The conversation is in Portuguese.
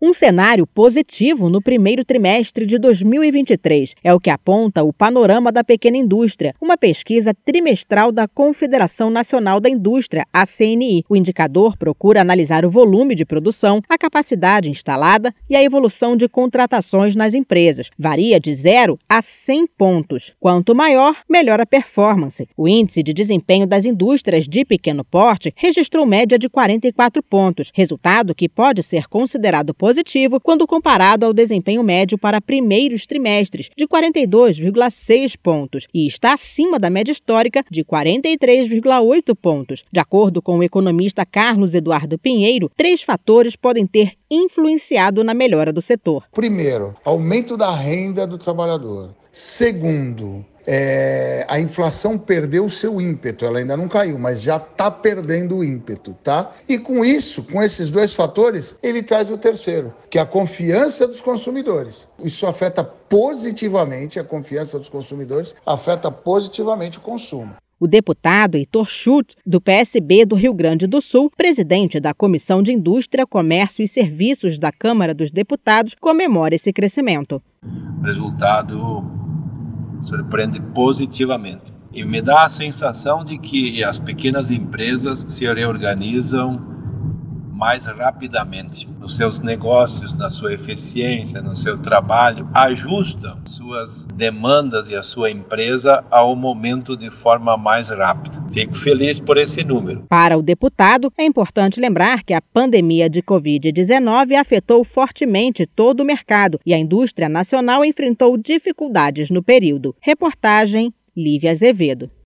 Um cenário positivo no primeiro trimestre de 2023 é o que aponta o Panorama da Pequena Indústria, uma pesquisa trimestral da Confederação Nacional da Indústria, a CNI. O indicador procura analisar o volume de produção, a capacidade instalada e a evolução de contratações nas empresas. Varia de 0 a 100 pontos. Quanto maior, melhor a performance. O índice de desempenho das indústrias de pequeno porte registrou média de 44 pontos, resultado que pode ser considerado positivo positivo quando comparado ao desempenho médio para primeiros trimestres, de 42,6 pontos, e está acima da média histórica de 43,8 pontos. De acordo com o economista Carlos Eduardo Pinheiro, três fatores podem ter influenciado na melhora do setor. Primeiro, aumento da renda do trabalhador. Segundo, é, a inflação perdeu o seu ímpeto, ela ainda não caiu, mas já está perdendo o ímpeto, tá? E com isso, com esses dois fatores, ele traz o terceiro, que é a confiança dos consumidores. Isso afeta positivamente a confiança dos consumidores, afeta positivamente o consumo. O deputado Heitor Schultz, do PSB do Rio Grande do Sul, presidente da Comissão de Indústria, Comércio e Serviços da Câmara dos Deputados, comemora esse crescimento. Resultado surpreende positivamente. E me dá a sensação de que as pequenas empresas se reorganizam mais rapidamente nos seus negócios, na sua eficiência, no seu trabalho, ajustam suas demandas e a sua empresa ao momento de forma mais rápida. Fico feliz por esse número. Para o deputado, é importante lembrar que a pandemia de Covid-19 afetou fortemente todo o mercado e a indústria nacional enfrentou dificuldades no período. Reportagem Lívia Azevedo.